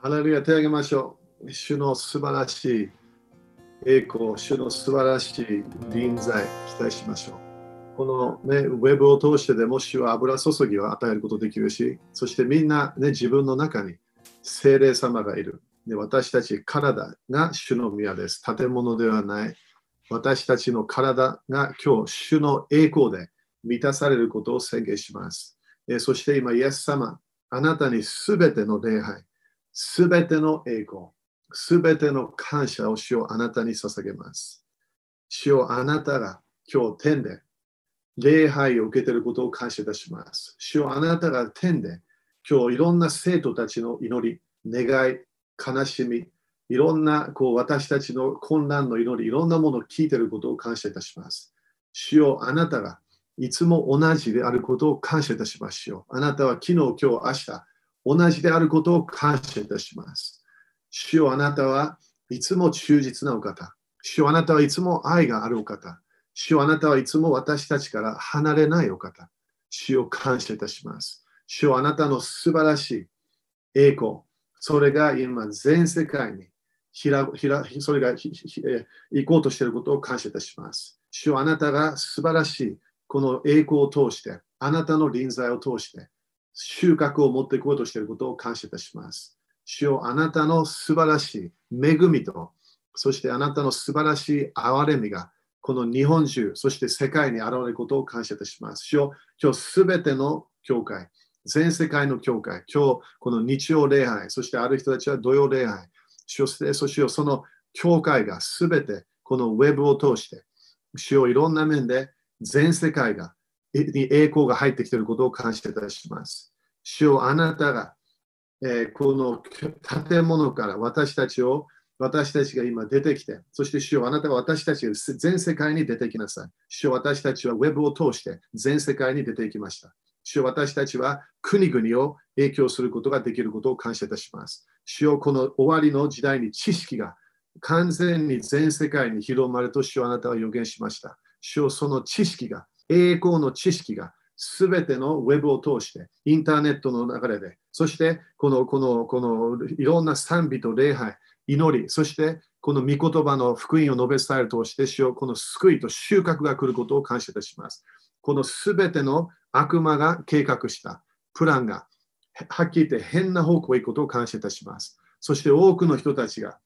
ハレルヤ手を挙げましょう。主の素晴らしい栄光、主の素晴らしい臨在、期待しましょう。この、ね、ウェブを通してでも主は油注ぎを与えることできるし、そしてみんな、ね、自分の中に精霊様がいる。で私たち体が主の宮です。建物ではない。私たちの体が今日、主の栄光で満たされることを宣言します。そして今、イエス様、あなたにすべての礼拝、すべての栄光、すべての感謝を主をあなたに捧げます。主をあなたが今日天で礼拝を受けていることを感謝いたします。主をあなたが天で今日いろんな生徒たちの祈り、願い、悲しみ、いろんなこう私たちの混乱の祈り、いろんなものを聞いていることを感謝いたします。主よあなたがいつも同じであることを感謝いたしますよ。あなたは昨日、今日、明日、同じであることを感謝いたします。主よあなたはいつも忠実なお方。主よあなたはいつも愛があるお方。主よあなたはいつも私たちから離れないお方。主を感謝いたします。主よあなたの素晴らしい栄光。それが今全世界にひらひらそれが行こうとしていることを感謝いたします。主よあなたが素晴らしいこの栄光を通して、あなたの臨在を通して、収穫を持っていこうとしていることを感謝いたします。主よあなたの素晴らしい恵みと、そしてあなたの素晴らしい憐れみが、この日本中、そして世界に現れることを感謝いたします。主よ今日すべての教会、全世界の教会、今日この日曜礼拝、そしてある人たちは土曜礼拝、そしてそしてその教会がすべてこのウェブを通して、主よいろんな面で全世界がに栄光が入ってきていることを感謝いたします。主よあなたが、えー、この建物から私たちを私たちが今出てきて、そして主よあなたが私たちが全世界に出てきなさい。主よ私たちはウェブを通して全世界に出ていきました。主よ私たちは国々を影響することができることを感謝いたします。主よこの終わりの時代に知識が完全に全世界に広まると主よあなたは予言しました。主よその知識が、栄光の知識が、すべてのウェブを通して、インターネットの流れで、そしてこのこのこのいろんな賛美と礼拝、祈り、そしてこの御言葉の福音を述べ伝えるとして、主よこの救いと収穫が来ることを感謝いたします。このすべての悪魔が計画したプランが、はっきり言って変な方向へ行くことを感謝いたします。そして多くの人たちが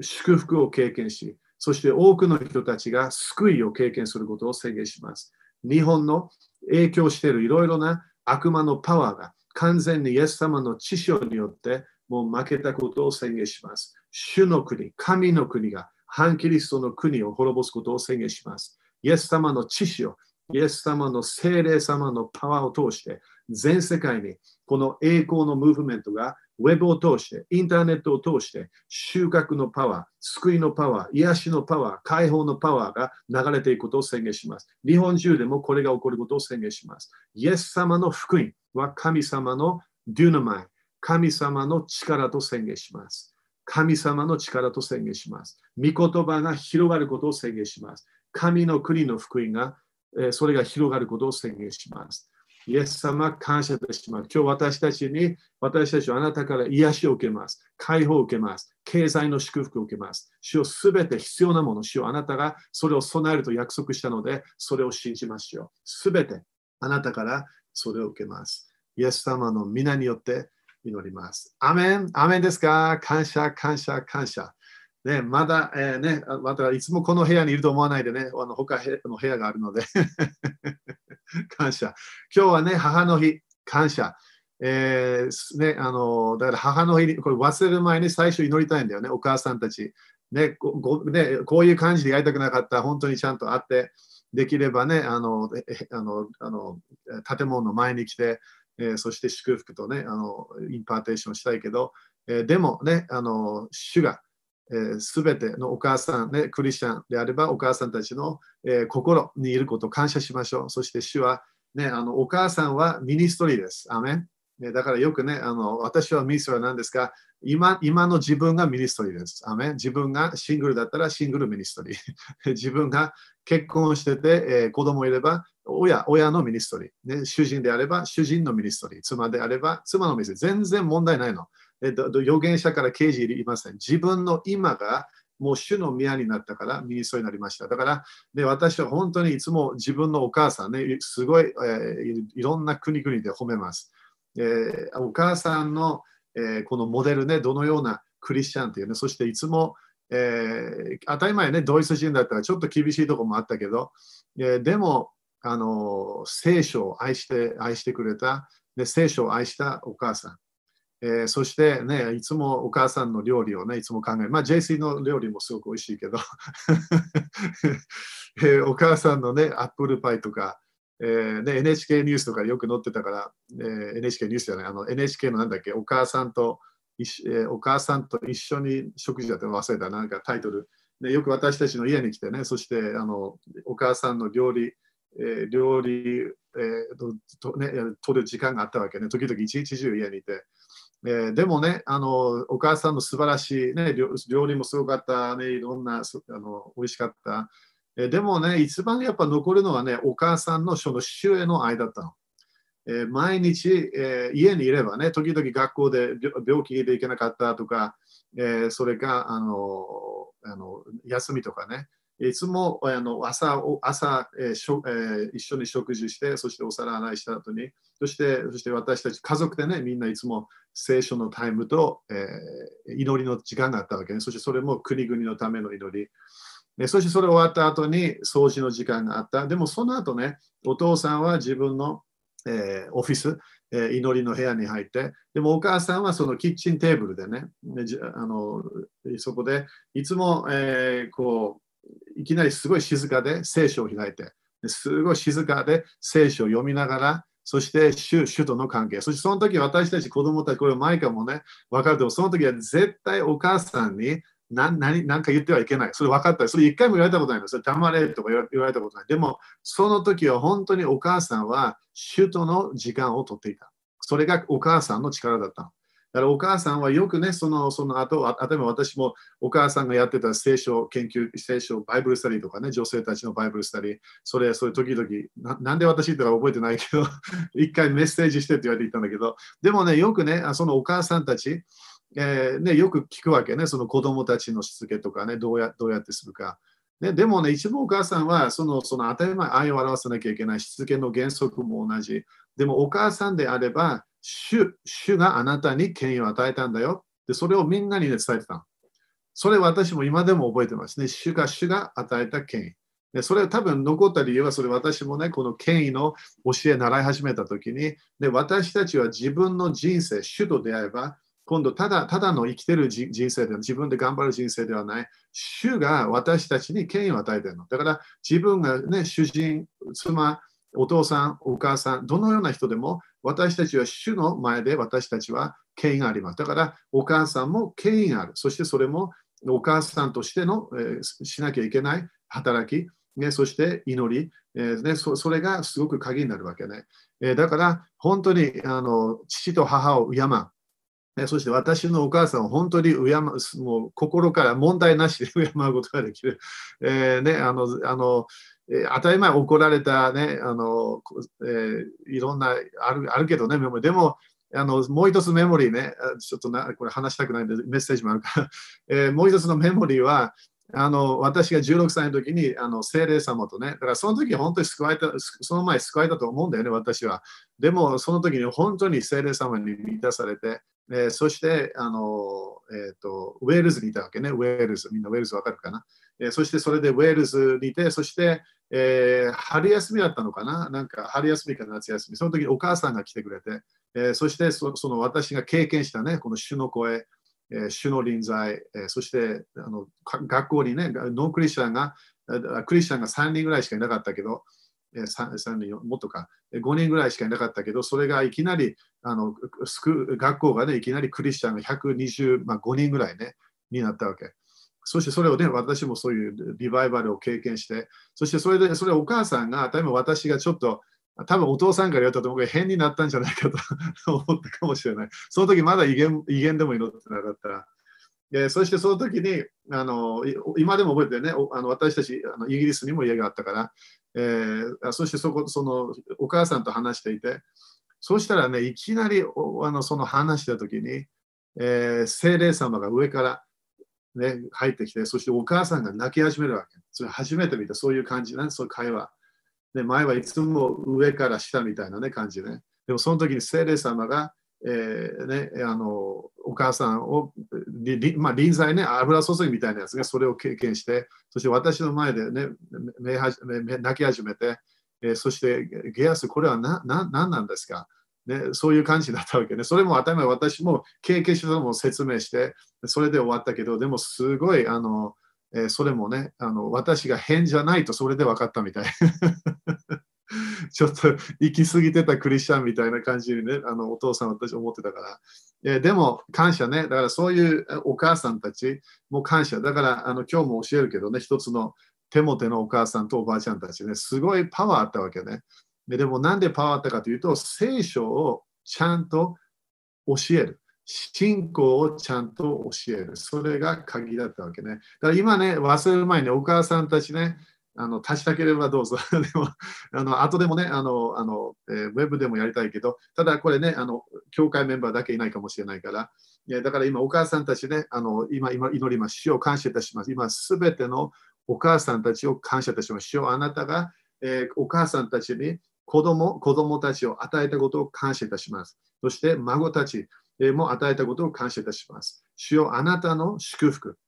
祝福を経験し、そして多くの人たちが救いを経験することを宣言します。日本の影響しているいろいろな悪魔のパワーが完全にイエス様の知性によってもう負けたことを宣言します。主の国、神の国が反キリストの国を滅ぼすことを宣言します。イエス様の知識を、イエス様の精霊様のパワーを通して全世界にこの栄光のムーブメントがウェブを通して、インターネットを通して、収穫のパワー、救いのパワー、癒しのパワー、解放のパワーが流れていくことを宣言します。日本中でもこれが起こることを宣言します。イエス様の福音は神様のデュナマイ、神様の力と宣言します。神様の力と宣言します。御言葉が広がることを宣言します。神の国の福音が、えそれが広がることを宣言します。イエス様、感謝いたします。今日私たちに、私たちはあなたから癒しを受けます。解放を受けます。経済の祝福を受けます。主をすべて必要なもの、主をあなたがそれを備えると約束したので、それを信じましょう。すべてあなたからそれを受けます。イエス様の皆によって祈ります。アメンアメンですか？感謝、感謝、感謝。ね、まだ、えー、ね、またいつもこの部屋にいると思わないでね、あの他の部屋があるので 感謝。今日はね、母の日、感謝。えー、ね、あのだから母の日に、これ忘れる前に最初祈りたいんだよね、お母さんたち。ね、ごねこういう感じでやりたくなかった、本当にちゃんと会って、できればね、あのあのあの建物の前に来て、えー、そして祝福とねあの、 impartation したいけど、えー、でもね、あの主がす、え、べ、てのお母さん、ね、クリスチャンであればお母さんたちの、えー、心にいることを感謝しましょう。そして主は、ね、あのお母さんは ministry です。アメンだからよくね、あの私は ministry なんですが、今今の自分が ministry です。アメ自分がシングルだったら single ministry。自分が結婚してて、えー、子供いれば親、親の ministry、ね。主人であれば主人の ministry。妻であれば妻の ministry。全然問題ないの。えっと、預言者から啓示いません。自分の今がもう主の宮になったから ministry になりました。だからで私は本当にいつも自分のお母さんね、すごい、えー、いろんな国々で褒めます。えー、お母さんの、えー、このモデルね、どのようなクリスチャンっていうね、そしていつも、えー、当たり前ね、ドイツ人だったらちょっと厳しいところもあったけど、え、でも、あの聖書を愛して愛してくれた、で聖書を愛したお母さん。えー、そしてね、いつもお母さんの料理をね、いつも考える。まあ、JC の料理もすごく美味しいけど、えー、お母さんのね、アップルパイとか、えーね、NHK ニュースとかよく載ってたから、えー、NHK ニュースじゃない、あの NHK のなんだっけ、お母さんと、えー、お母さんと一緒に食事だって忘れた、なんかタイトル。でよく私たちの家に来てね、そしてあのお母さんの料理、えー、料理、えーとね、取る時間があったわけね、時々一日中家にいて。えー、でもねあの、お母さんの素晴らしい、ね、料理もすごかった、ね、いろんなあの美味しかった。えー、でもね、一番やっぱ残るのはね、お母さんのその主への愛だったの。えー、毎日、えー、家にいればね、時々学校で病気で行けなかったとか、えー、それかあのあの休みとかね、いつもあの朝朝、えーしょえー、一緒に食事して、そしてお皿洗いした後に、そしてそして私たち家族でね、みんないつも聖書のタイムと、えー、祈りの時間があったわけね。そしてそれも国々のための祈り。でそしてそれ終わった後に掃除の時間があった。でもその後ね、お父さんは自分の、えー、オフィス、えー、祈りの部屋に入って、でもお母さんはそのキッチンテーブルでね、あのそこでいつも、えー、こういきなりすごい静かで聖書を開いて、すごい静かで聖書を読みながら、そして主主との関係。そしてその時私たち子供たち、これマイカもね、分かると、その時は絶対お母さんに何何何か言ってはいけない。それ分かった。それ一回も言われたことないの。それ黙れとか言われたことない。でも、その時は本当にお母さんは主との時間をとっていた。それがお母さんの力だったの。だからお母さんはよくね、そのその後、例えば私もお母さんがやってた聖書研究、聖書、バイブルスタディとかね、女性たちのバイブルスタディ、それ、それ時々な、なんで私言ったか覚えてないけど、一回メッセージしてって言われていたんだけど、でもね、よくね、そのお母さんたち、えー、ね、よく聞くわけね、その子供たちのしつけとかね、どうやどうやってするか。ね、でもね、一番お母さんはそのその当たり前愛を表さなきゃいけないしつけの原則も同じ。でもお母さんであれば、主主があなたに権威を与えたんだよ。で、それをみんなに、ね、伝えてた。それ私も今でも覚えてますね。主が主が与えた権威。でそれは多分残った理由は、それ私もね、この権威の教え習い始めたときにで、私たちは自分の人生、主と出会えば、今度ただただの生きてる人生では自分で頑張る人生ではない、主が私たちに権威を与えてるの。だから自分がね、主人、妻、お父さん、お母さん、どのような人でも私たちは主の前で私たちは権威があります。だからお母さんも権威がある。そしてそれもお母さんとしての、えー、しなきゃいけない働き、ね、そして祈り、えーねそ、それがすごく鍵になるわけね。えー、だから本当にあの父と母を敬う。ね、そして私のお母さんを本当に敬う、もう心から問題なしで敬うことができる。えーね、あのあのえ、当たり前怒られたね、あのえー、いろんなあるあるけどね、メモでもあのもう一つメモリーね、ちょっとなこれ話したくないんでメッセージもあるから、えー、もう一つのメモリーは、あの私が16歳の時にあの精霊様とね、だからその時本当に救われた、その前救われたと思うんだよね、私は。でもその時に本当に精霊様に満たされて、えー、そしてあの、えーと、ウェールズにいたわけね、ウェールズ、みんなウェールズわかるかな？えー、そしてそれでウェールズにいて、そして、えー、春休みだったのかな？なんか春休みか夏休み。その時お母さんが来てくれて、えー、そしてその私が経験したね、この主の声、えー、主の臨在、えー、そしてあの学校にね、ノンクリスチャンが、クリスチャンが3人ぐらいしかいなかったけど、3, 3人、もっとか、5人ぐらいしかいなかったけど、それがいきなり、あの学校がね、いきなりクリスチャンが125、人ぐらいね、になったわけ。そしてそれをね、私もそういうリバイバルを経験して、そしてそれで、それお母さんが、多分私がちょっと、多分お父さんから言われたと思うけど、変になったんじゃないかと 思ったかもしれない。その時まだ威厳威厳でも祈ってなかったら。そしてその時にあの、今でも覚えてね、あの私たちあのイギリスにも家があったから、えー、そしてそこそのお母さんと話していて、そうしたらね、いきなりあのその話した時に、えー、精霊様が上から、ね、入ってきて、そしてお母さんが泣き始めるわけ。それ初めて見た、そういう感じね、そういう会話。で前はいつも上から下みたいな、ね、感じね。でもその時に精霊様が、えーね、あのお母さんを、まあ、臨在ね、油注ぎみたいなやつがそれを経験して、そして私の前でね、目泣き始めて、えー、そしてゲアス、これは何なんですか？ね、そういう感じだったわけね。それも当たり前、私も経験したのも説明して、それで終わったけど、でもすごい、あの、え、それもねあの、私が変じゃないとそれで分かったみたい。ちょっと行き過ぎてたクリスチャンみたいな感じにね、あのお父さん私思ってたから。え、でも感謝ね、だからそういうお母さんたちも感謝。だからあの今日も教えるけどね、一つの手も手のお母さんとおばあちゃんたちね、すごいパワーあったわけね。ででもなんでパワーあったかというと、聖書をちゃんと教える。信仰をちゃんと教える。それが鍵だったわけね。だから今ね、忘れる前にお母さんたちね、あの足したければどうぞ。でも、あの後でもね、あのあの、えー、ウェブでもやりたいけど、ただこれね、あの教会メンバーだけいないかもしれないから、いやだから今、お母さんたちね、あの今今祈ります。主を感謝いたします。今、すべてのお母さんたちを感謝いたします。主をあなたが、えー、お母さんたちに子供子供たちを与えたことを感謝いたします。そして孫たちも与えたことを感謝いたします。主よあなたの祝福、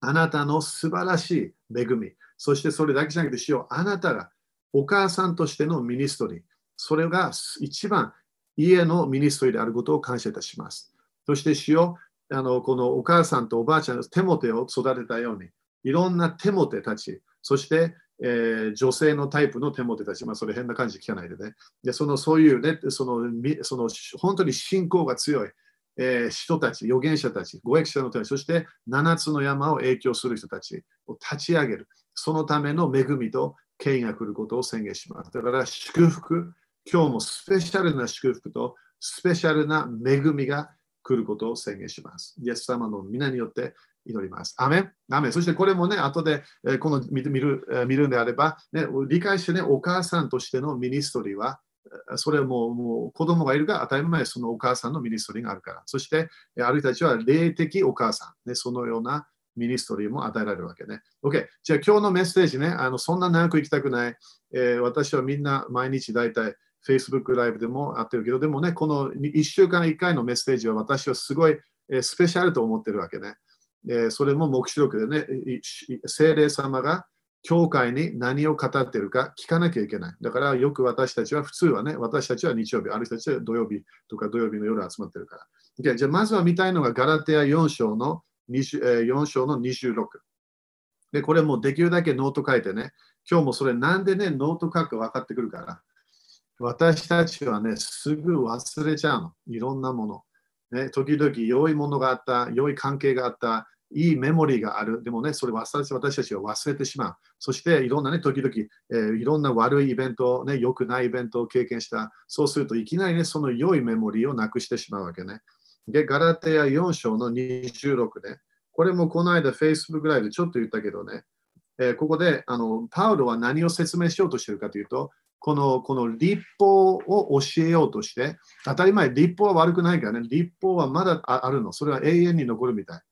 あなたの素晴らしい恵み、そしてそれだけじゃなくて、主よあなたがお母さんとしてのミニストリー、それが一番家のミニストリーであることを感謝いたします。そして主よあのこのお母さんとおばあちゃんのテモテを育てたように、いろんなテモテたち、そしてえー、女性のタイプのテモテたち、まあ、それ変な感じ聞かないでね。でそのそういうね、そのその本当に信仰が強い、えー、人たち、預言者たち、五役者のため、そして7つの山を影響する人たちを立ち上げる。そのための恵みと権威が来ることを宣言します。だから祝福、今日もスペシャルな祝福とスペシャルな恵みが来ることを宣言します。イエス様の御名によって祈ります。アメンアメンそしてこれもね、後で、えー、この見る見るんであれば、ね、理解してね、お母さんとしてのミニストリーは、それももう子供がいるが当たり前、そのお母さんのミニストリーがあるから。そして、ある人たちは霊的お母さん、ね、そのようなミニストリーも与えられるわけね。OK。じゃあ今日のメッセージね、あのそんな長く行きたくない、えー、私はみんな毎日大体 Facebook ライブでもやってるけど、でもね、この1週間1回のメッセージは私はすごい、え、スペシャルと思ってるわけね。えそれも目視録でね、精霊様が教会に何を語っているか聞かなきゃいけない。だからよく私たちは、普通はね、私たちは日曜日、ある人たちは土曜日とか土曜日の夜集まってるから。じゃあまずは見たいのがガラテア4章の4章の26。で、これもできるだけノート書いてね、今日もそれなんでね、ノート書くか分かってくるから。私たちはね、すぐ忘れちゃうの。いろんなもの。ね、時々良いものがあった、良い関係があった、いいメモリーがある。でもね、それは私たちは忘れてしまう。そしていろんなね、時々、えー、いろんな悪いイベント、ね、良くないイベントを経験した。そうするといきなりね、その良いメモリーをなくしてしまうわけね。で、ガラテヤ4章の26で、これもこの間 Facebook ライブちょっと言ったけどね、えー、ここであのパウロは何を説明しようとしているかというと、このこの立法を教えようとして、当たり前、立法は悪くないからね、立法はまだあるの、それは永遠に残るみたい。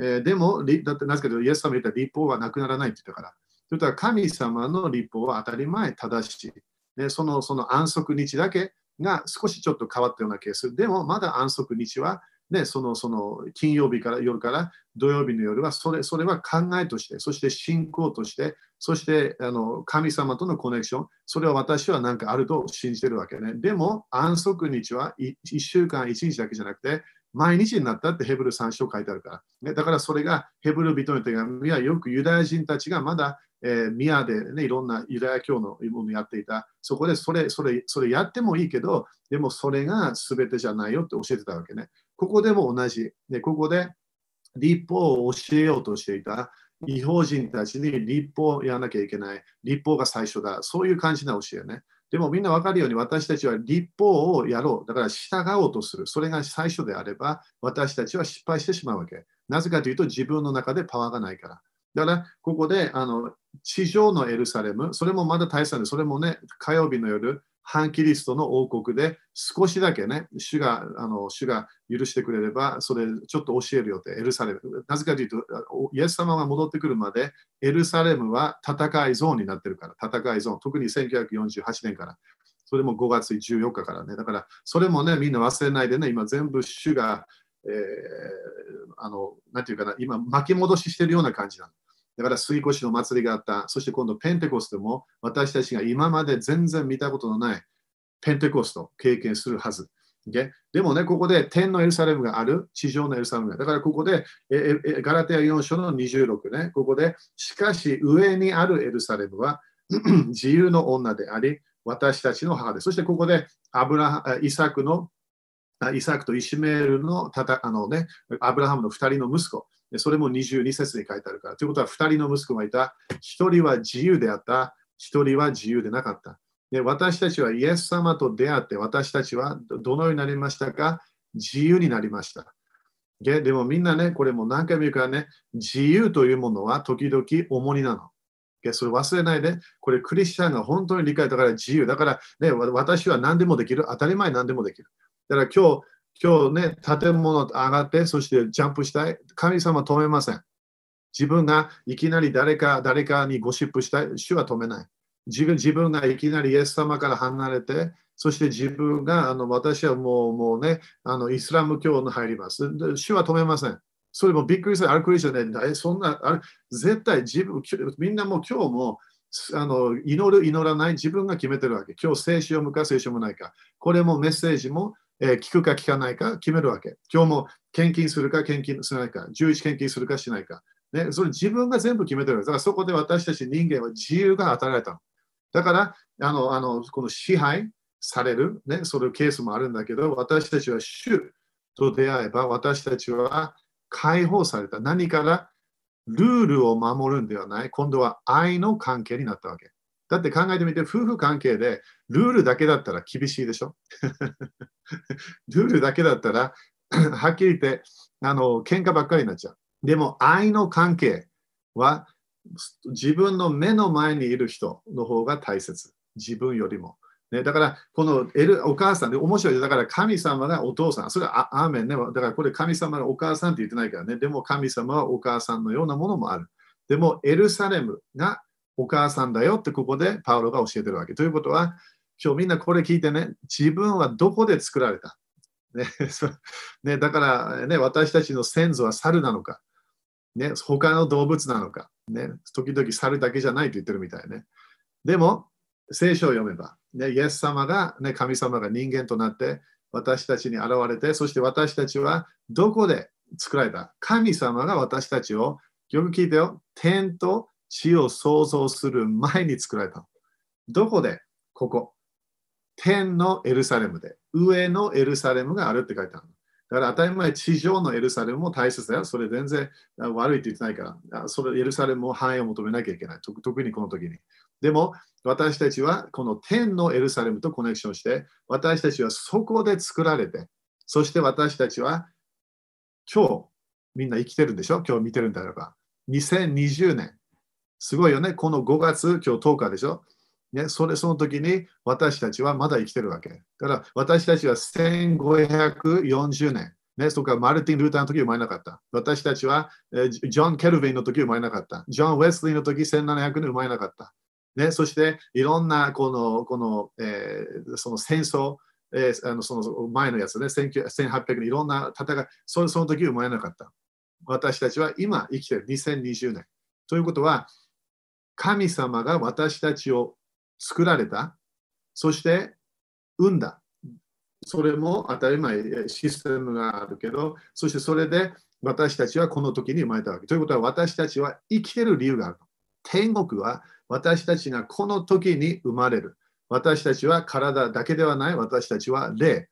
えー、でも、だってなぜかというと、イエス様言ったら立法はなくならないって言ったから。ということは、神様の立法は当たり前正しい。ね、そのその安息日だけが少しちょっと変わったようなケース。でも、まだ安息日はね、そのその金曜日から夜から土曜日の夜はそれそれは考えとして、そして信仰として、そしてあの神様とのコネクション、それは私は何かあると信じてるわけね。でも安息日は1週間1日だけじゃなくて、毎日になったってヘブル3章書いてあるから。ね、だからそれがヘブル人の手紙はよくユダヤ人たちがまだ、えー、宮で、ね、いろんなユダヤ教のものをやっていた。そこでそれそれそれやってもいいけど、でもそれが全てじゃないよって教えてたわけね。ここでも同じ。でここで立法を教えようとしていた違法人たちに立法をやらなきゃいけない。立法が最初だ。そういう感じな教えね。でもみんな分かるように私たちは立法をやろう。だから従おうとする。それが最初であれば私たちは失敗してしまうわけ。なぜかというと自分の中でパワーがないから。だからここであの地上のエルサレム、それもまだ大切で、それもね、火曜日の夜、反キリストの王国で少しだけね、主があの主が許してくれれば、それちょっと教えるよって、エルサレム。なぜかというと、イエス様が戻ってくるまで、エルサレムは戦いゾーンになってるから、戦いゾーン。特に1948年から。それも5月14日からね。だから、それもね、みんな忘れないでね、今全部主が、えー、あの、なんていうかな、今巻き戻ししてるような感じなの。だから水越の祭りがあった。そして今度ペンテコステも私たちが今まで全然見たことのないペンテコストを経験するはず。Okay? でもね、ここで天のエルサレムがある、地上のエルサレムがあるだからここで、ガラテア4章の26ね、ここで、しかし上にあるエルサレムは 自由の女であり、私たちの母です。そしてここでアブライサクのイサクとイシメールのあの、ね、アブラハムの2人の息子、それも22節に書いてあるから。ということは2人の息子がいた。1人は自由であった。1人は自由でなかった。で私たちはイエス様と出会って、私たちはどのようになりましたか？自由になりました。ででもみんなね、これも何回も言うからね、自由というものは時々重荷なの。それ忘れないで、これクリスチャンが本当に理解だから自由。だから、ね、私は何でもできる。当たり前何でもできる。だから今日、今日ね、建物上がって、そしてジャンプしたい。神様止めません。自分がいきなり誰か誰かにゴシップしたい。主は止めない。自分自分がいきなりイエス様から離れて、そして自分があの私はもうもうね、あのイスラム教に入ります。主は止めません。それもびっくりする。あるクリスチャンで、そんな、あれ絶対自分、みんなもう今日もあの祈る、祈らない自分が決めてるわけ。今日聖書読むか聖書もないか。これもメッセージも、えー、聞くか聞かないか決めるわけ。今日も献金するか献金しないか。11献金するかしないか。ね、それ自分が全部決めてるわけ。だからそこで私たち人間は自由が与えられたの。だから、あの、あのこの支配される、ね、それケースもあるんだけど、私たちは主と出会えば、私たちは解放された。何から？ルールを守るんではない。今度は愛の関係になったわけ。だって考えてみて、夫婦関係でルールだけだったら厳しいでしょ？ルールだけだったら、はっきり言って、あの、喧嘩ばっかりになっちゃう。でも、愛の関係は自分の目の前にいる人の方が大切。自分よりも。ね、だから、このエルお母さんで面白い。だから、神様がお父さん。それはアーメンね。だから、これ神様がお母さんって言ってないからね。でも、神様はお母さんのようなものもある。でも、エルサレムがお母さんだよってここでパウロが教えてるわけ。ということは、今日みんなこれ聞いてね、自分はどこで作られた？ね ね、だから、ね、私たちの先祖は猿なのか、ね、他の動物なのか、ね、時々猿だけじゃないと言ってるみたいね。でも、聖書を読めば、ね、イエス様が、ね、神様が人間となって私たちに現れて、そして私たちはどこで作られた？神様が私たちを、よく聞いてよ、天と地を創造する前に作られた。どこで？ここ。天のエルサレムで、上のエルサレムがあるって書いてある。だから当たり前、地上のエルサレムも大切だよ。それ全然悪いって言ってないから、それエルサレムも繁栄を求めなきゃいけない。特にこの時に。でも、私たちはこの天のエルサレムとコネクションして、私たちはそこで作られて、そして私たちは今日、みんな生きてるんでしょ？今日見てるんだれば。2020年。すごいよね。この5月、今日10日でしょ？ね、それその時に私たちはまだ生きてるわけ。だから私たちは1540年。ね、そこからマルティン・ルーターの時生まれなかった。私たちは、えー、ジョン・ケルヴィンの時生まれなかった。ジョン・ウェスリーの時1700年生まれなかった。ね、そしていろんなこのこの、えー、その戦争、えー、あのその前のやつね、1800年いろんな戦い、そその時生まれなかった。私たちは今生きてる2020年。ということは、神様が私たちを作られた、そして産んだ。それも当たり前、システムがあるけど、そしてそれで私たちはこの時に生まれたわけ。ということは私たちは生きてる理由がある。天国は私たちがこの時に生まれる。私たちは体だけではない。私たちは霊。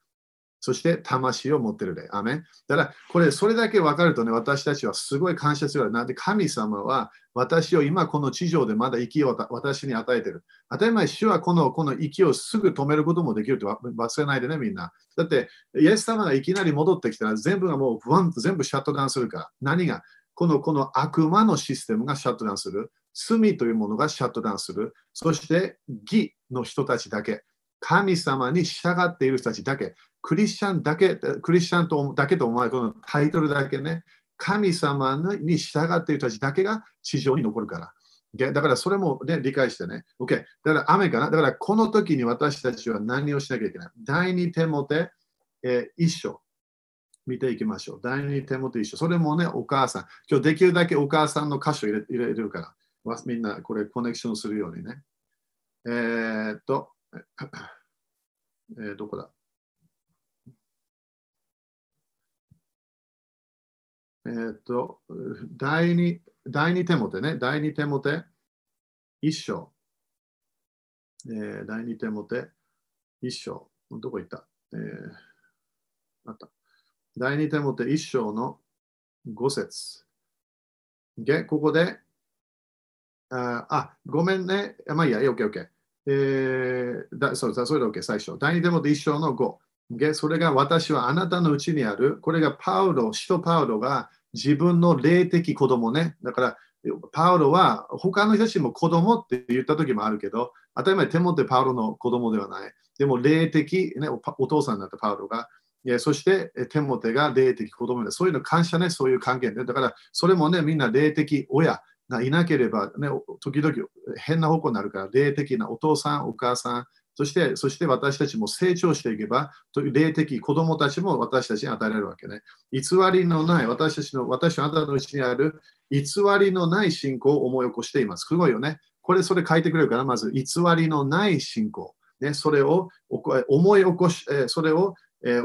そして魂を持ってる霊。アメンだから、これ、それだけ分かるとね、私たちはすごい感謝する。なんで、神様は私を今この地上でまだ息を私に与えてる。当たり前、主はこのこの息をすぐ止めることもできると忘れないでね、みんな。だって、イエス様がいきなり戻ってきたら、全部がもう不安と全部シャットダウンするから。何が？このこの悪魔のシステムがシャットダウンする。罪というものがシャットダウンする。そして義の人たちだけ。神様に従っている人たちだけ、クリスチャンだけ、クリスチャンとだけと思われこのタイトルだけね、神様に従っている人たちだけが地上に残るから。だからそれも、ね、理解してね。OK。だから雨かな？だからこの時に私たちは何をしなきゃいけない？第二手もて、えー、一緒。見ていきましょう。第二手もて一緒。それもね、お母さん。今日できるだけお母さんの箇所入れ入れるから。みんなこれコネクションするようにね。えー、っと、えー、どこだ？えー、っと、第二、第二手もてね、第二手もて、一章。えー、第二手もて、一章。どこ行った？えー、あった。第二手もて一章の五節。で、ここで、あ、あごめんね。まあいいや、オッケーオッケー。えー、だそうだそれで OK、最初。第二手もて一章の五。で、それが私はあなたのうちにある。これがパウロ、使徒パウロが自分の霊的子供ね。だから、パウロは他の人たちも子供って言った時もあるけど、当たり前、テモってパウロの子供ではない。でも、霊的、ね、お父さんだったパウロが。そして、テモテが霊的子供で、そういうの感謝ね、そういう関係で。だから、それもね、みんな霊的親がいなければ、ね、時々変な方向になるから、霊的なお父さん、お母さん、そして、そして私たちも成長していけば、霊的子供たちも私たちに与えられるわけね。偽りのない、私たちの、私あなたのうちにある偽りのない信仰を思い起こしています。すごいよね。これ、それ書いてくれるから、まず、偽りのない信仰。ね、それを思い起こし、それを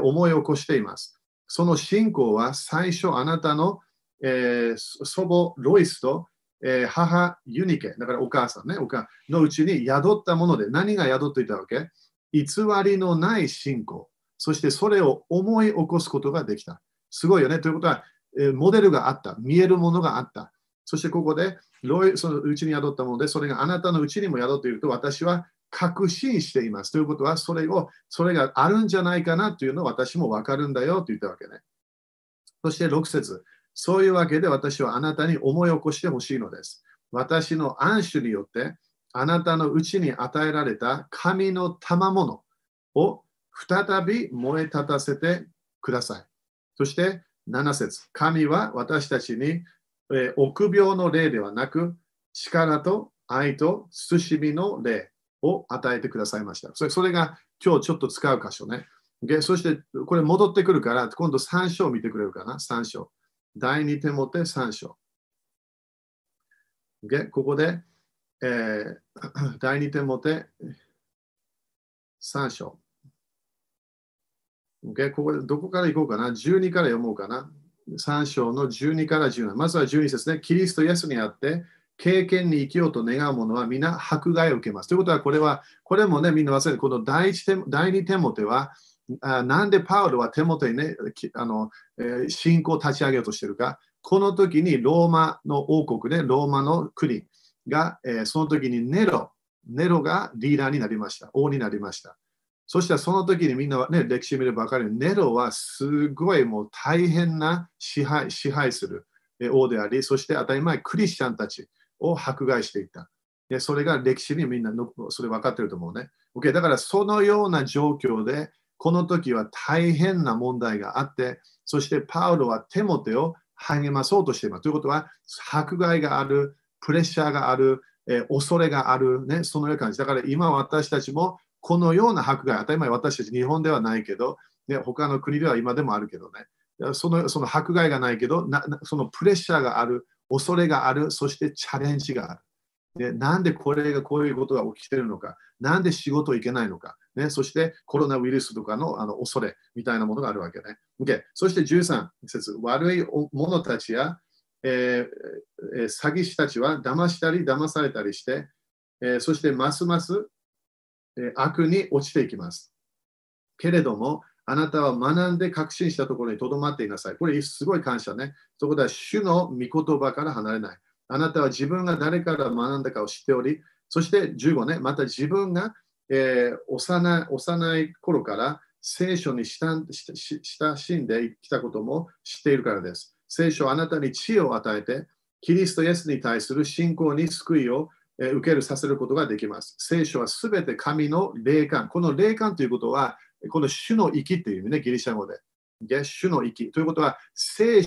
思い起こしています。その信仰は最初あなたの、えー、祖母ロイスとえー、母ユニケ、だからお母さんね、お母のうちに宿ったもので何が宿っていたわけ？偽りのない信仰。そしてそれを思い起こすことができた。すごいよね。ということは、えー、モデルがあった。見えるものがあった。そしてここで、そのうちに宿ったもので、それがあなたのうちにも宿っていると私は確信しています。ということは、それを、それがあるんじゃないかなというのを私もわかるんだよと言ったわけね。そして6節そういうわけで私はあなたに思い起こしてほしいのです。私の暗守によってあなたのうちに与えられた神の賜物を再び燃え立たせてください。そして7節神は私たちに、えー、臆病の霊ではなく力と愛と慎みの霊を与えてくださいました。それそれが今日ちょっと使う箇所ね。そしてこれ戻ってくるから今度3章見てくれるかな ?3 章。第2手もて3章。でここで、えー、第2手もて3章。でここでどこから行こうかな ?12 から読もうかな。3章の12から17。まずは12節ね。キリストイエスにあって、経験に生きようと願う者は皆迫害を受けます。ということは、これは、これもね、みんな忘れて、この第一第2手もては、あなんでパウロは手元にね、あのえー、信仰を立ち上げようとしてるか、この時にローマの王国で、ローマの国が、えー、その時にネロ、ネロがリーダーになりました、王になりました。そしたらその時にみんなは、ね、歴史見れば分かるように、ネロはすごいもう大変な支配支配する王であり、そして当たり前クリスチャンたちを迫害していた。でそれが歴史にみんなのそれ分かってると思うね。OK、だからそのような状況で、この時は大変な問題があって、そしてパウロはテモテを励まそうとしています。ということは、迫害がある、プレッシャーがある、えー、恐れがある、ね、そのような感じ。だから今私たちもこのような迫害、当たり前私たち日本ではないけど、ね、他の国では今でもあるけどね、そのその迫害がないけど、そのプレッシャーがある、恐れがある、そしてチャレンジがある。でなんでこれがこういうことが起きてるのか、なんで仕事行けないのか、ね、そしてコロナウイルスとかのあの恐れみたいなものがあるわけね。Okay、そして13節悪い者たちや、えー、詐欺師たちは騙したり騙されたりして、えー、そしてますます、えー、悪に落ちていきます。けれども、あなたは学んで確信したところにとどまっていなさい。これすごい感謝ね。そこでは主の御言葉から離れない。あなたは自分が誰から学んだかを知っており、そして15ね、また自分がえー、幼幼い頃から聖書に親しんできたことも知っているからです。聖書はあなたに知恵を与えて、キリストイエスに対する信仰に救いをえ受けるさせることができます。聖書はすべて神の霊感。この霊感ということは、この主の息っていう意味ね、ギリシャ語で。主の息。ということは、聖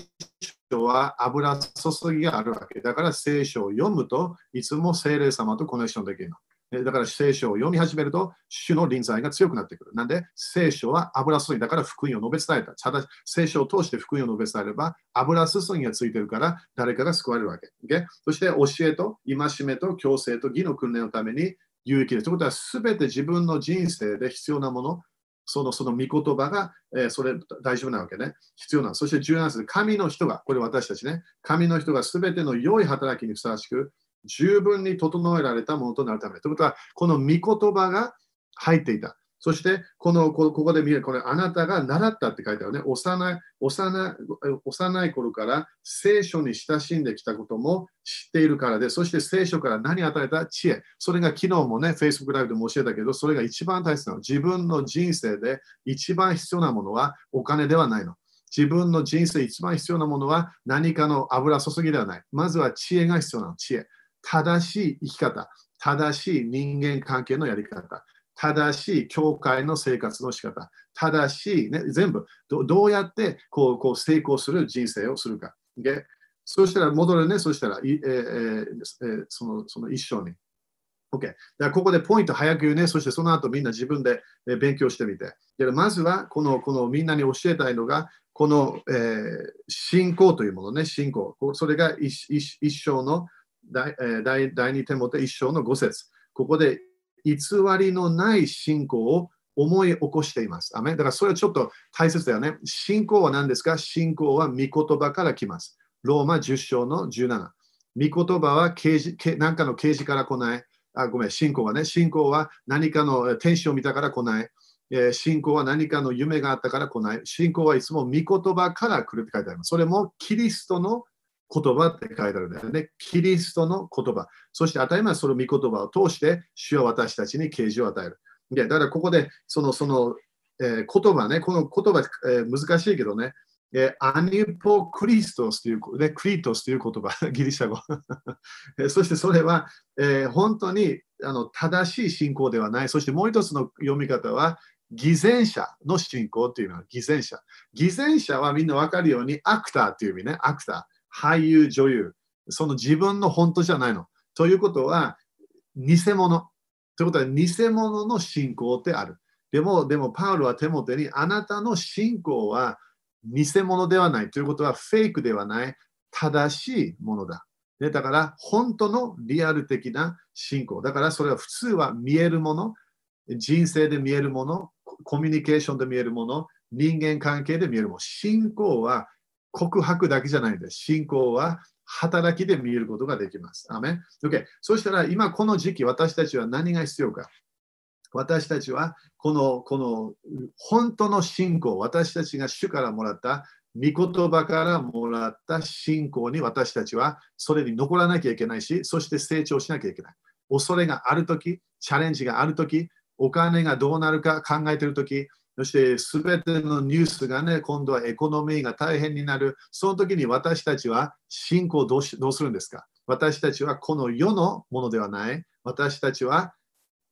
書は油注ぎがあるわけ。だから聖書を読むといつも聖霊様とコネクションできるの。だから聖書を読み始めると、主の臨在が強くなってくる。なんで、聖書は油注ぎだから福音を述べ伝えた。ただ、聖書を通して福音を述べ伝えれば、油注ぎがついてるから誰かが救われるわけ。Okay? そして、教えと戒めと強制と義の訓練のために有益です。ということは、すべて自分の人生で必要なもの、そのその御言葉が、えー、それ大丈夫なわけね。必要な。そして17節、神の人が、これ私たちね、神の人が全ての良い働きにふさわしく、十分に整えられたものとなるため。ということは、この御言葉が入っていた。そして、このここで見る、これ、あなたが習ったって書いてあるね。幼い幼い幼い頃から聖書に親しんできたことも知っているからで、そして聖書から何与えた知恵。それが昨日もね、Facebook ライブでも教えたけど、それが一番大切なの。自分の人生で一番必要なものはお金ではないの。自分の人生一番必要なものは何かの油注ぎではない。まずは知恵が必要なの。知恵。正しい生き方、正しい人間関係のやり方、正しい教会の生活の仕方、正しい、ね、全部ど、うやってこうこう成功する人生をするか。Okay? そしたら戻るね、そしたら、えーえー、そのその一緒に。OK。だからここでポイント早く言うね。そしてその後みんな自分で勉強してみて。まずはこのこのみんなに教えたいのが、この、えー、信仰というものね、信仰。それが一一生の第第第2手元一章の5節ここで偽りのない信仰を思い起こしています。アメだからそれはちょっと大切だよね。信仰は何ですか？信仰は御言葉から来ます。ローマ10章の17。御言葉は何かの啓示から来ない。あ、ごめん、信仰はね。信仰は何かの天使を見たから来ない。え信仰は何かの夢があったから来ない。信仰はいつも御言葉から来るって書いてあります。それもキリストの言葉って書いてあるんだよね。キリストの言葉。そして当たり前その御言葉を通して主は私たちに啓示を与える。でだからここでそのその、えー、言葉ね、この言葉、えー、難しいけどね、えー、アニポクリストスという、ね、クリトスという言葉、ギリシャ語。そしてそれは、えー、本当にあの正しい信仰ではない。そしてもう一つの読み方は、偽善者の信仰というのは偽善者。偽善者はみんな分かるようにアクターという意味ね、アクター。俳優、女優、その自分の本当じゃないの。ということは、偽物。ということは、偽物の信仰ってある。でも、でも、パウロは手元に、あなたの信仰は偽物ではない。ということは、フェイクではない、正しいものだ。ね、だから、本当のリアル的な信仰。だから、それは普通は見えるもの、人生で見えるもの、コミュニケーションで見えるもの、人間関係で見えるもの。信仰は告白だけじゃないです。信仰は働きで見えることができます。アメ okay、そしたら今この時期私たちは何が必要か私たちはこのこの本当の信仰、私たちが主からもらった御言葉からもらった信仰に私たちはそれに残らなきゃいけないし、そして成長しなきゃいけない。恐れがあるとき、チャレンジがあるとき、お金がどうなるか考えているとき、そしてすべてのニュースがね、今度はエコノミーが大変になる。その時に私たちは信仰をどうどうするんですか？私たちはこの世のものではない。私たちは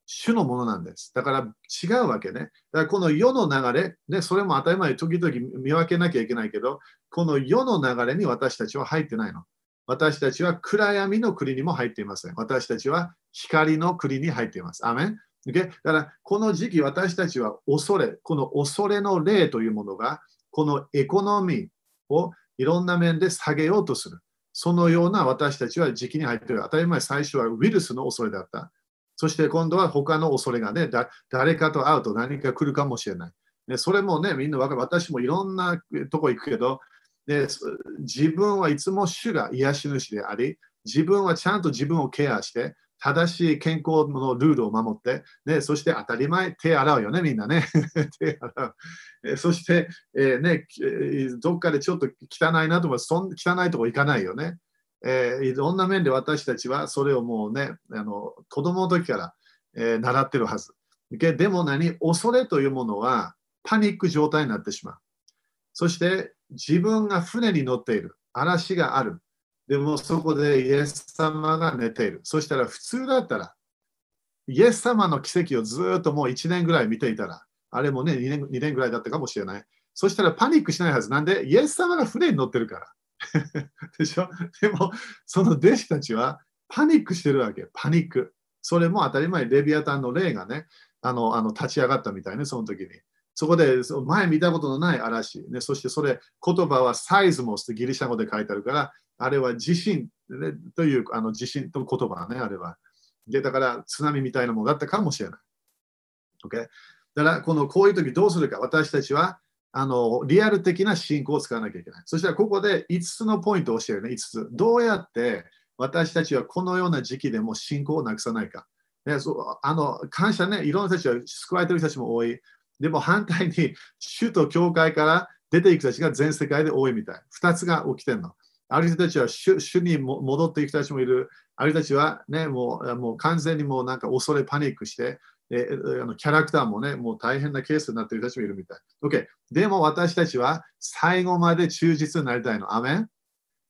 主のものなんです。だから違うわけね。だからこの世の流れ、ね、それも当たり前時々見分けなきゃいけないけど、この世の流れに私たちは入ってないの。私たちは暗闇の国にも入っていません。私たちは光の国に入っています。アメン Okay? だからこの時期私たちは恐れ、この恐れの霊というものがこのエコノミーをいろんな面で下げようとする。そのような私たちは時期に入っている。当たり前最初はウイルスの恐れだった。そして今度は他の恐れがね、誰かと会うと何か来るかもしれない。ね、それもね、みんな分かる。私もいろんなとこ行くけど、ね、自分はいつも主が癒し主であり、自分はちゃんと自分をケアして、正しい健康のルールを守って、ね、そして当たり前、手洗うよね、みんなね。手洗う。そして、えー、ね、どっかでちょっと汚いなとか、そん汚いとこ行かないよね。えー、いろんな面で私たちはそれをもうね、あの子供の時から、えー、習ってるはず。でも何？恐れというものはパニック状態になってしまう。そして自分が船に乗っている。嵐がある。でもそこでイエス様が寝ている。そしたら普通だったら、イエス様の奇跡をずっともう1年ぐらい見ていたら、あれもね2年、2年ぐらいだったかもしれない。そしたらパニックしないはず。なんで、イエス様が船に乗ってるから。でしょ？でも、その弟子たちはパニックしてるわけ。パニック。それも当たり前、レビアタンの霊がね、あのあの立ち上がったみたいね、その時に。そこで前見たことのない嵐、ね、そしてそれ言葉はサイズモスってギリシャ語で書いてあるから、あれは地震、ね、というあの地震と言葉ね、あれは。で、だから津波みたいなものだったかもしれない。Okay? だからこのこういう時どうするか、私たちはあのリアル的な信仰を使わなきゃいけない。そしたらここで5つのポイントを教えるね、5つ。どうやって私たちはこのような時期でも信仰をなくさないか。ね、そうあの感謝ね、いろんな人たちは救われてる人たちも多い。でも反対に、主と教会から出ていく人たちが全世界で多いみたい。2つが起きてるの。ある人たちは主主に戻っていく人たちもいる。ある人たちはね、もうもう完全にもうなんか恐れパニックして、えあのキャラクターもね、もう大変なケースになっている人たちもいるみたい。OK。でも私たちは最後まで忠実になりたいの。アメン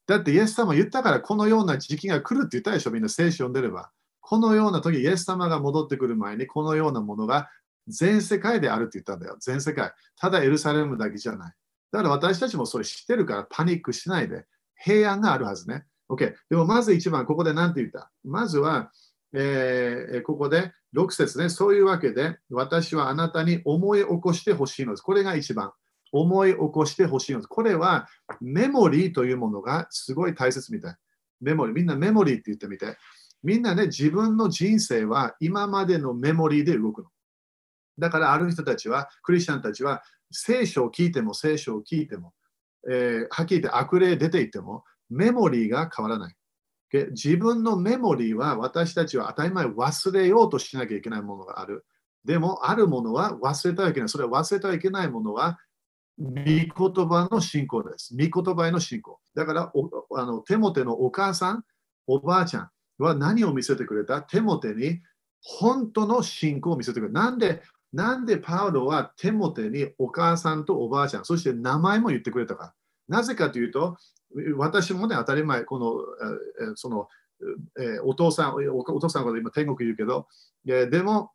だってイエス様言ったからこのような時期が来るって言ったでしょ、みんな聖書読んでれば。このような時、イエス様が戻ってくる前にこのようなものが全世界であるって言ったんだよ。全世界。ただエルサレムだけじゃない。だから私たちもそれ知ってるからパニックしないで平安があるはずね。OK。でもまず一番、ここで何て言った？まずは、えー、ここで6節ね。そういうわけで私はあなたに思い起こしてほしいのです。これが一番。思い起こしてほしいのです。これはメモリーというものがすごい大切みたい。メモリー。みんなメモリーって言ってみて。みんなね、自分の人生は今までのメモリーで動くの。だからある人たちは、クリスチャンたちは、聖書を聞いても聖書を聞いても、えー、はっきり言って悪霊出ていっても、メモリーが変わらない。自分のメモリーは私たちは当たり前忘れようとしなきゃいけないものがある。でも、あるものは忘れてはいけない。それは忘れてはいけないものは、御言葉の信仰です。御言葉への信仰。だからあの、テモテのお母さん、おばあちゃんは何を見せてくれた？テモテに本当の信仰を見せてくれた。なんでなんでパウロはテモテにお母さんとおばあちゃん、そして名前も言ってくれたか。なぜかというと、私もね、当たり前、この、その、えお父さん、お父さんは今天国言うけど、でも、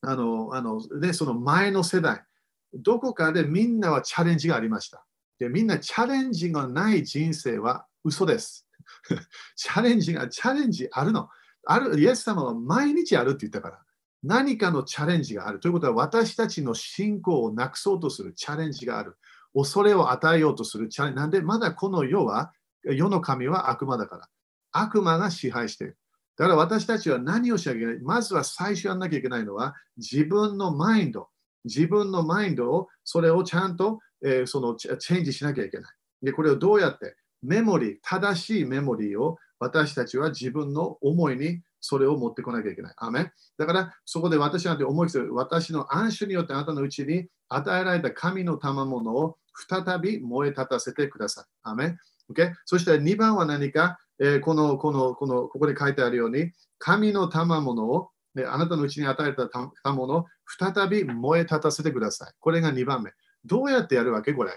あの、あので、その前の世代、どこかでみんなはチャレンジがありました。でみんなチャレンジがない人生は嘘です。チャレンジが、チャレンジあるの。あるイエス様は毎日あるって言ったから。何かのチャレンジがある。ということは、私たちの信仰をなくそうとするチャレンジがある。恐れを与えようとするチャレンジ。なんで、まだこの世は、世の神は悪魔だから。悪魔が支配している。だから私たちは何をしなきゃいけないまずは最初やらなきゃいけないのは、自分のマインド。自分のマインドを、それをちゃんと、えー、そのチェンジしなきゃいけない。で、これをどうやって？メモリー、正しいメモリーを私たちは自分の思いにそれを持ってこなきゃいけない。アメだからそこで私なんて思いつつ、私の暗種によってあなたのうちに与えられた神の賜物を再び燃え立たせてください。アメ Okay? そして2番は何か、えー、このこのこのここで書いてあるように、神の賜物を、ね、あなたのうちに与えた賜物を再び燃え立たせてください。これが2番目。どうやってやるわけ？これ。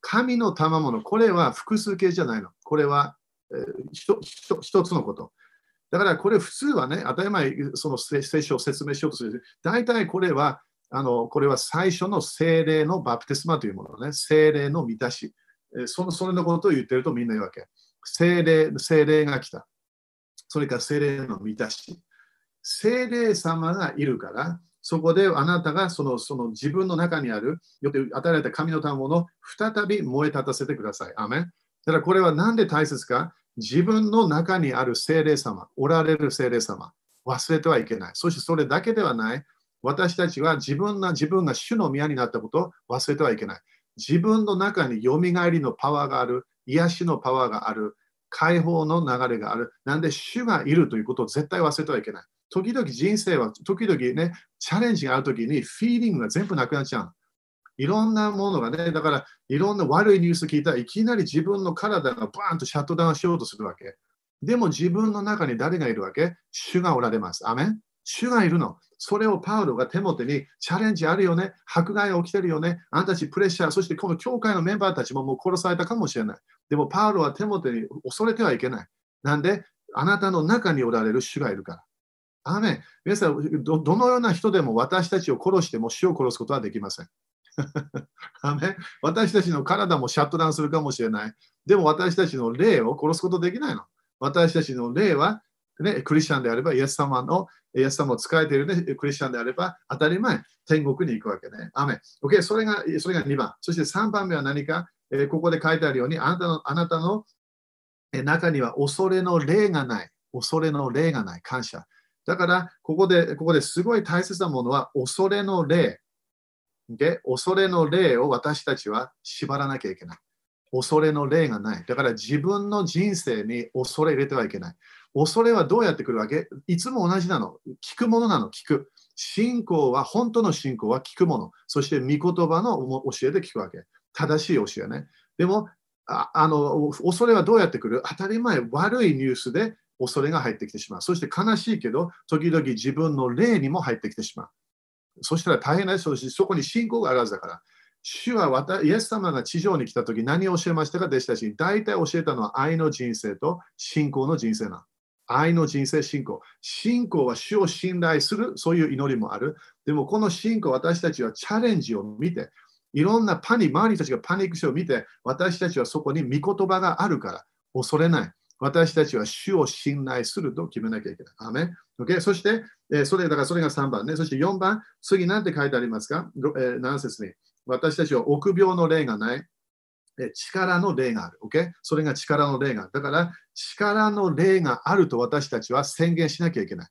神の賜物、これは複数形じゃないの。これは、えー、一つのこと。だからこれ普通はね、当たり前、その聖書を説明しようとする。大体これは、あのこれは最初の精霊のバプテスマというものね、精霊の満たし。そのそれのことを言ってるとみんな言うわけ。精霊精霊が来た。それから精霊の満たし。精霊様がいるから、そこであなたがそのその自分の中にある、よって与えられた神の賜物を再び燃え立たせてください。アメンだからこれは何で大切か自分の中にある精霊様、おられる精霊様、忘れてはいけない。そしてそれだけではない。私たちは自分が自分が主の宮になったことを忘れてはいけない。自分の中によみがえりのパワーがある、癒しのパワーがある、解放の流れがある。なんで主がいるということを絶対忘れてはいけない。時々人生は、時々ね、チャレンジがあるときにフィーリングが全部なくなっちゃう。いろんなものがね、だからいろんな悪いニュース聞いたらいきなり自分の体がバーンとシャットダウンしようとするわけ。でも自分の中に誰がいるわけ？主がおられます。アメン？主がいるの。それをパウロが手元にチャレンジあるよね、迫害が起きてるよね、あんたたちプレッシャー、そしてこの教会のメンバーたちももう殺されたかもしれない。でもパウロは手元に恐れてはいけない。なんで、あなたの中におられる主がいるから。アメン皆さんど、どのような人でも私たちを殺しても死を殺すことはできません。私たちの体もシャットダウンするかもしれない。でも私たちの霊を殺すことできないの。私たちの霊は、ね、クリスチャンであれば、イエス様の、イエス様を使えている、ね、クリスチャンであれば、当たり前、天国に行くわけね。アメ OK、それがそれが2番。そして3番目は何か、えー、ここで書いてあるように、あなたのあなたの中には恐れの霊がない。恐れの霊がない。感謝。だから、ここで、ここですごい大切なものは、恐れの霊。で、恐れの霊を私たちは縛らなきゃいけない。恐れの霊がない。だから自分の人生に恐れ入れてはいけない。恐れはどうやってくるわけ？いつも同じなの。聞くものなの。聞く。信仰は、本当の信仰は聞くもの。そして、御言葉の教えで聞くわけ。正しい教えね。でも、ああの恐れはどうやってくる？当たり前、悪いニュースで恐れが入ってきてしまう。そして悲しいけど、時々自分の霊にも入ってきてしまう。そしたら大変な人し、そこに信仰があるはずだから。主は私イエス様が地上に来たとき何を教えましたか？弟子たちに。大体教えたのは愛の人生と信仰の人生な。愛の人生、信仰。信仰は主を信頼する、そういう祈りもある。でもこの信仰、私たちはチャレンジを見て、いろんなパニ、周りたちがパニックしてを見て、私たちはそこに御言葉があるから、恐れない。私たちは主を信頼すると決めなきゃいけない。アメ okay? そして、え、それだからそれが3番ね。そして4番、次何て書いてありますか、えー、何節に私たちは臆病の霊がない。力の霊がある。Okay? それが力の霊がある。だから、力の霊があると私たちは宣言しなきゃいけない。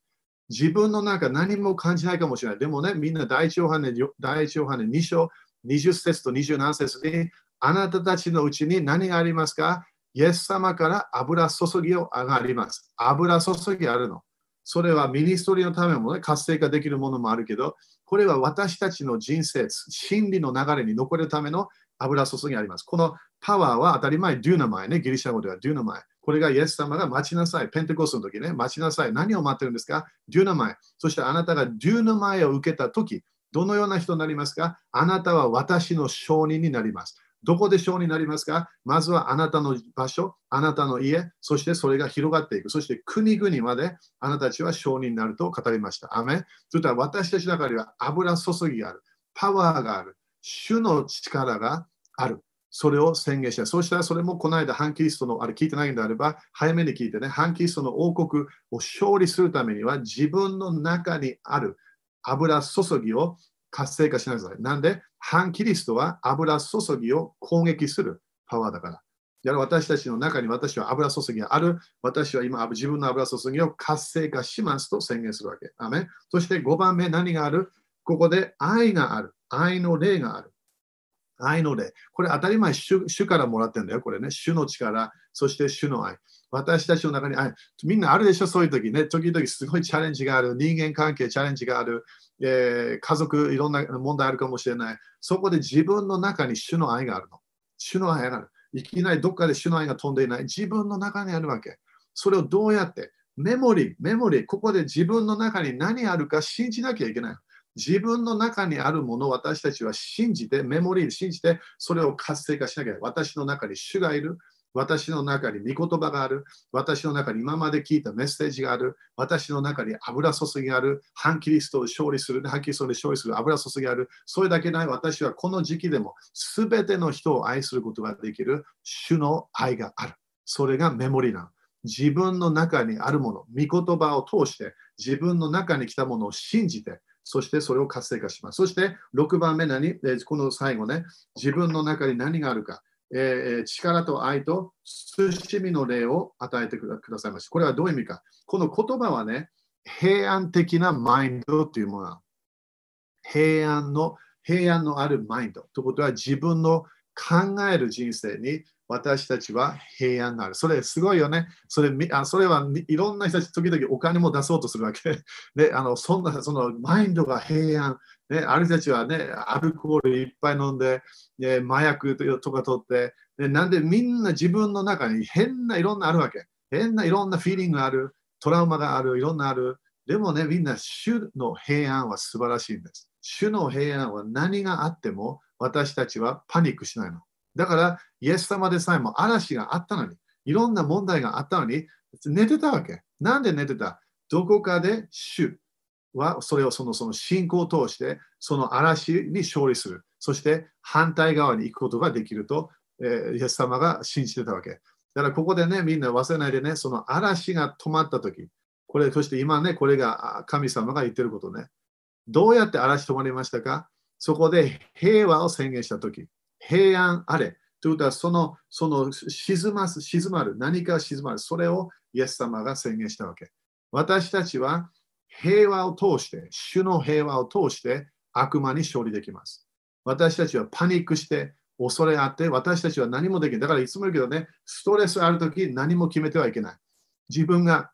自分の中何も感じないかもしれない。でもね、みんな第一ヨハネ、第一ヨハネ2章20節と27節に、あなたたちのうちに何がありますか？イエス様から油注ぎがあります。油注ぎあるの。それはミニストリーのためもね、活性化できるものもあるけど、これは私たちの人生、真理の流れに残るための油注ぎあります。このパワーは当たり前、デューナマイね、ギリシャ語ではデューナマイ。これがイエス様が待ちなさい。ペンテコストの時ね、待ちなさい。何を待ってるんですか？デューナマイ。そしてあなたがデューナマイを受けた時、どのような人になりますか？あなたは私の証人になります。どこで証になりますか？まずはあなたの場所、あなたの家、そしてそれが広がっていく。そして国々まであなたたちは証人になると語りました。アメンそしたら私たちの中には油注ぎがある。パワーがある。主の力がある。それを宣言した。そうしたらそれもこの間、反キリストのあれ聞いてないんであれば、早めに聞いてね、反キリストの王国を勝利するためには自分の中にある油注ぎを活性化しなさい。なんで、反キリストは油注ぎを攻撃するパワーだから。だから私たちの中に私は油注ぎがある。私は今自分の油注ぎを活性化しますと宣言するわけ。アメそして5番目何がある？ここで愛がある。愛の霊がある。愛の霊。これ当たり前主、主からもらってるんだよ。これね。主の力、そして主の愛。私たちの中に愛。みんなあるでしょ？そういう時ね。時々すごいチャレンジがある。人間関係チャレンジがある。えー、家族いろんな問題あるかもしれない。そこで自分の中に主の愛があるの。主の愛がある。いきなりどっかで主の愛が飛んでいない。自分の中にあるわけ。それをどうやって？メモリー、メモリー、ここで自分の中に何あるか信じなきゃいけない。自分の中にあるものを私たちは信じて、メモリーで信じて、それを活性化しなきゃいけない。私の中に主がいる。私の中に御言葉がある。私の中に今まで聞いたメッセージがある。私の中に油注ぎがある。反キリストを勝利する。反キリストで勝利する油注ぎがある。それだけない私はこの時期でも全ての人を愛することができる主の愛がある。それがメモリなの。自分の中にあるもの、御言葉を通して自分の中に来たものを信じて、そしてそれを活性化します。そして6番目何？この最後ね、自分の中に何があるか。えー、力と愛と慎みの霊を与えてくださいました。これはどういう意味か。この言葉はね、平安的なマインドというもの。平安の、平安のあるマインド。ということは自分の考える人生に私たちは平安がある。それすごいよね。それあそれはいろんな人たち、時々お金も出そうとするわけ。で、あのそんなそのマインドが平安。ね、ある人たちはね、アルコールいっぱい飲んで、ね、麻薬とか取って、でなんでみんな自分の中に変ないろんなあるわけ。変ないろんなフィーリングがある、トラウマがある、いろんなある。でもね、みんな、主の平安は素晴らしいんです。主の平安は何があっても私たちはパニックしないの。だから、イエス様でさえも嵐があったのに、いろんな問題があったのに、寝てたわけ。なんで寝てた？どこかで主はそれをそのその信仰を通して、その嵐に勝利する。そして反対側に行くことができると、えー、イエス様が信じてたわけ。だからここでね、みんな忘れないでね、その嵐が止まったとき、これ、そして今ね、これが神様が言ってることね。どうやって嵐止まりましたか？そこで平和を宣言したとき、平安あれ。ということは、その、その沈ます、静まる、何か静まる、それをイエス様が宣言したわけ。私たちは平和を通して、主の平和を通して悪魔に勝利できます。私たちはパニックして、恐れあって、私たちは何もできない。だからいつも言うけどね、ストレスあるとき何も決めてはいけない。自分が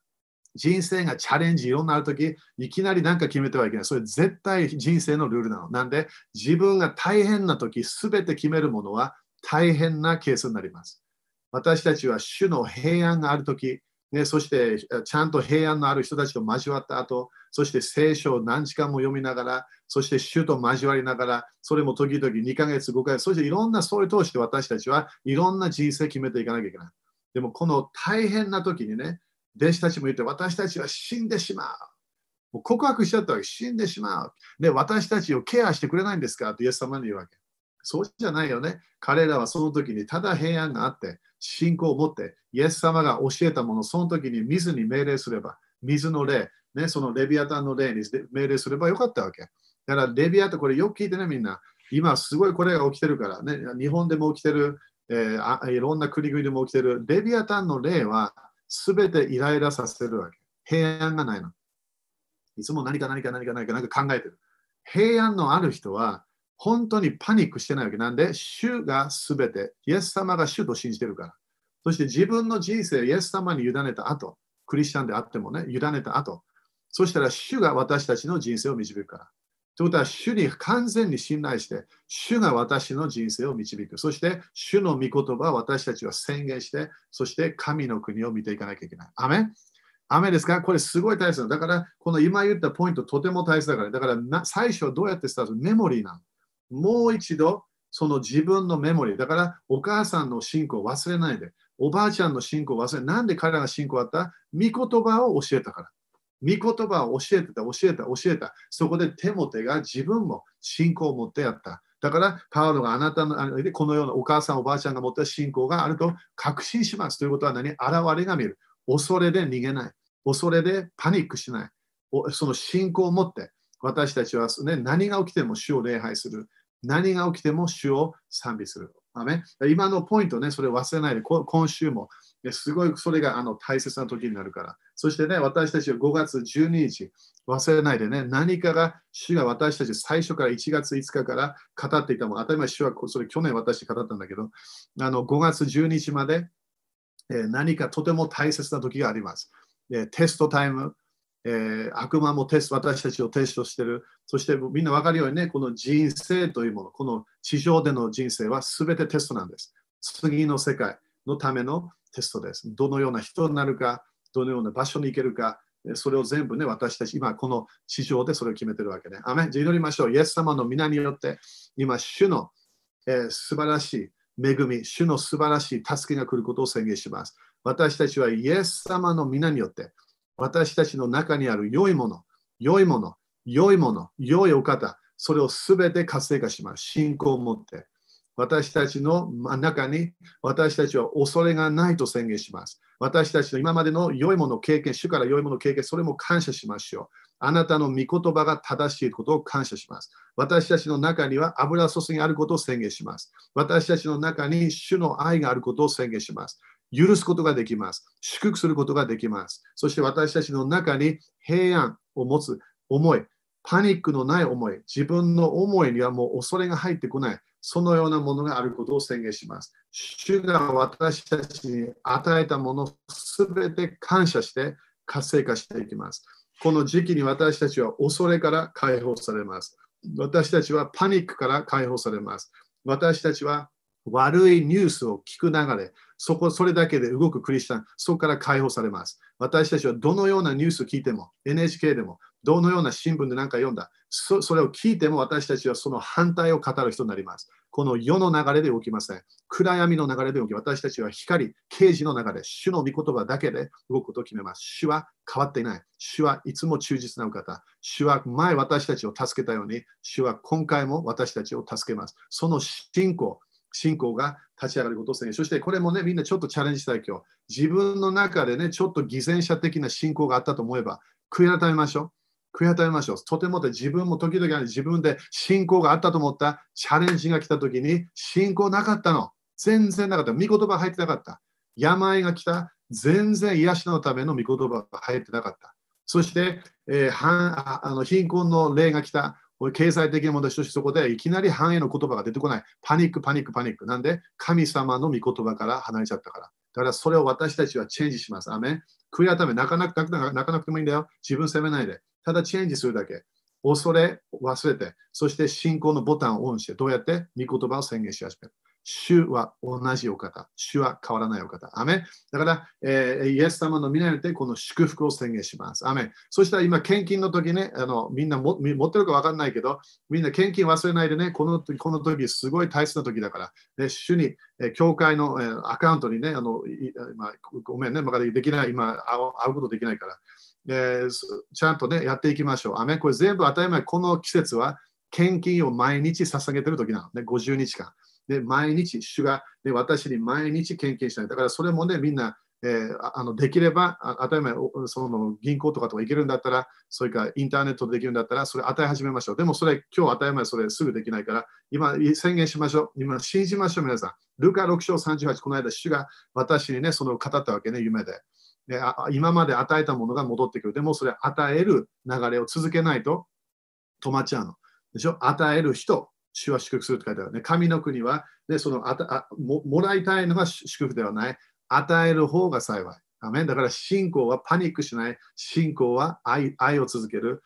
人生がチャレンジいろんなあるとき、いきなり何か決めてはいけない。それ絶対人生のルールなの。なんで、自分が大変なとき、すべて決めるものは大変なケースになります。私たちは主の平安があるとき、ね、そしてちゃんと平安のある人たちと交わった後、そして聖書を何時間も読みながら、そして主と交わりながら、それも時々2ヶ月、5ヶ月、そしていろんなそういう通して私たちはいろんな人生決めていかなきゃいけない。でもこの大変な時にね、弟子たちも言って、私たちは死んでしまう。もう告白しちゃったわけ、死んでしまう。で、私たちをケアしてくれないんですか？とイエス様に言うわけ。そうじゃないよね。彼らはその時にただ平安があって、信仰を持って、イエス様が教えたもの、その時に水に命令すれば、水の霊、ね、そのレビアタンの霊に命令すればよかったわけ。だからレビアタン、これよく聞いてね、みんな。今すごいこれが起きてるからね。日本でも起きてる、えー、いろんな国々でも起きてる。レビアタンの霊はすべてイライラさせるわけ。平安がないの。いつも何か何か何か何か何か考えてる。平安のある人は本当にパニックしてないわけなんで、主がすべて、イエス様が主と信じてるから。そして自分の人生、イエス様に委ねた後、クリスチャンであってもね、委ねた後、そしたら主が私たちの人生を導くから。ということは、主に完全に信頼して、主が私の人生を導く。そして、主の御言葉を私たちは宣言して、そして神の国を見ていかなきゃいけない。アメアメですか？これすごい大切だから、この今言ったポイントとても大切だから、だから最初はどうやってスタート？メモリーなの。もう一度、その自分のメモリー。だから、お母さんの信仰を忘れないで。おばあちゃんの信仰を忘れない。なんで彼らが信仰あった？御言葉を教えたから。御言葉を教えてた、教えた、教えた。そこでテモテが自分も信仰を持ってやった。だから、パウロがあなたの、このようなお母さん、おばあちゃんが持った信仰があると確信します。ということは何？現れが見る。恐れで逃げない。恐れでパニックしない。その信仰を持って、私たちは、ね、何が起きても主を礼拝する。何が起きても主を賛美する。今のポイントね、それ忘れないで、今週もすごいそれがあの大切な時になるから。そしてね、私たちは5月12日、忘れないでね、何かが主が私たち最初から1月5日から語っていたもの、当たり前主はそれ去年私語ったんだけど、あの5月12日まで、え何かとても大切な時があります。テストタイム、えー、悪魔もテスト、私たちをテストしてる。そしてみんな分かるようにね、この人生というもの、この地上での人生は全てテストなんです。次の世界のためのテストです。どのような人になるか、どのような場所に行けるか、それを全部ね、私たち、今この地上でそれを決めてるわけね。アメじゃあ祈りましょう。イエス様の皆によって、今、主の、えー、素晴らしい恵み、主の素晴らしい助けが来ることを宣言します。私たちはイエス様の皆によって、私たちの中にある良いもの、良いもの、良いもの、良いお方、それをすべて活性化します。信仰を持って。私たちの中に私たちは恐れがないと宣言します。私たちの今までの良いもの経験、主から良いもの経験、それも感謝しましょう。あなたの御言葉が正しいことを感謝します。私たちの中には油注ぎあることを宣言します。私たちの中に主の愛があることを宣言します。許すことができます。祝福することができます。そして私たちの中に平安を持つ思い、パニックのない思い、自分の思いにはもう恐れが入ってこない。そのようなものがあることを宣言します。主が私たちに与えたものすべて感謝して活性化していきます。この時期に私たちは恐れから解放されます。私たちはパニックから解放されます。私たちは悪いニュースを聞く流れ、そこ、それだけで動くクリスチャン、そこから解放されます。私たちはどのようなニュースを聞いても、NHK でも、どのような新聞で何か読んだそ、れを聞いても私たちはその反対を語る人になります。この世の流れで起きません。暗闇の流れで起き、私たちは光、啓示の流れ、主の御言葉だけで動くことを決めます。主は変わっていない。主はいつも忠実なお方。主は前私たちを助けたように、主は今回も私たちを助けます。その信仰、信仰が立ち上がることを宣言。そしてこれもね、みんなちょっとチャレンジしたい今日。自分の中でね、ちょっと偽善者的な信仰があったと思えば、悔い改めましょう。悔い改めましょう。とても自分も時々自分で信仰があったと思ったチャレンジが来た時に信仰なかったの。全然なかった。御言葉入ってなかった。病が来た。全然癒しのための御言葉が入ってなかった。そして、えー、あの貧困の霊が来た。経済的な問題としてそこでいきなり繁栄の言葉が出てこない。パニック、パニック、パニック。なんで神様の御言葉から離れちゃったから。だからそれを私たちはチェンジします。アメ悔い改め、泣かなく泣かなくてもいいんだよ。自分責めないで。ただチェンジするだけ。恐れ、忘れて、そして信仰のボタンをオンして、どうやって？御言葉を宣言し始める。主は同じお方。主は変わらないお方。アメだから、えー、イエス様の皆によってこの祝福を宣言します。アメそしたら今、献金の時ね、あのみんなも持ってるか分かんないけど、みんな献金忘れないでね、このこの時すごい大切な時だから、ね、主に、えー、教会の、えー、アカウントにね、あの今ごめんね、まだできない、今会うことできないから。えー、ちゃんとね、やっていきましょう。アメこれ全部当たり前、この季節は献金を毎日捧げてる時なのね、50日間。で、毎日、主が、ね、私に毎日献金したい。だからそれもね、みんな、えー、あのできれば、当たり前、その銀行とかとか行けるんだったら、それからインターネットでできるんだったら、それ与え始めましょう。でもそれ、今日当たり前、それすぐできないから、今宣言しましょう。今信じましょう、皆さん。ルカ6章38、この間、主が私にね、その語ったわけね、夢で。で今まで与えたものが戻ってくる。でもそれ与える流れを続けないと止まっちゃうの。でしょ？与える人、主は祝福するって書いてあるね。神の国は、ね、そのあたあももらいたいのが祝福ではない。与える方が幸い。アメだから信仰はパニックしない。信仰は愛愛を続ける。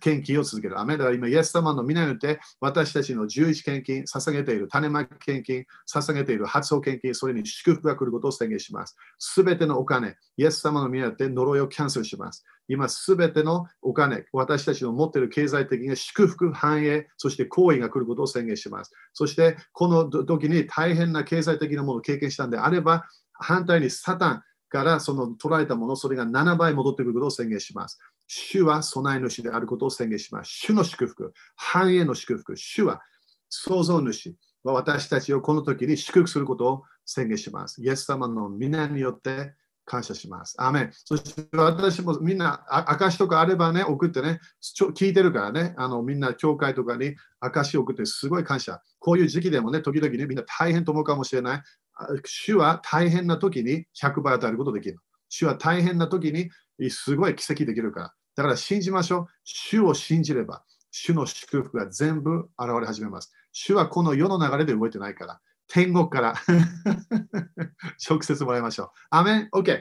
献金を続ける。アメだから今、イエス様の皆によって私たちの十一献金、捧げている種まき献金、捧げている発送献金、それに祝福が来ることを宣言します。すべてのお金、イエス様の皆によって呪いをキャンセルします。今、すべてのお金、私たちの持っている経済的な祝福、繁栄、そして行為が来ることを宣言します。そして、この時に大変な経済的なものを経験したんであれば、反対にサタンからその捉えたもの、それが7倍戻ってくることを宣言します。主は備え主であることを宣言します。主の祝福、繁栄の祝福、主は創造主は私たちをこの時に祝福することを宣言します。イエス様の皆によって感謝します。アメンそして私もみんな証とかあればね、送ってね、ちょ聞いてるからね、あのみんな教会とかに証を送ってすごい感謝。こういう時期でもね、時々ね、みんな大変と思うかもしれない。主は大変な時に100倍与えることができる。主は大変な時にすごい奇跡できるから。だから信じましょう。主を信じれば、主の祝福が全部現れ始めます。主はこの世の流れで動いてないから、天国から 直接もらいましょう。アメンオッケー。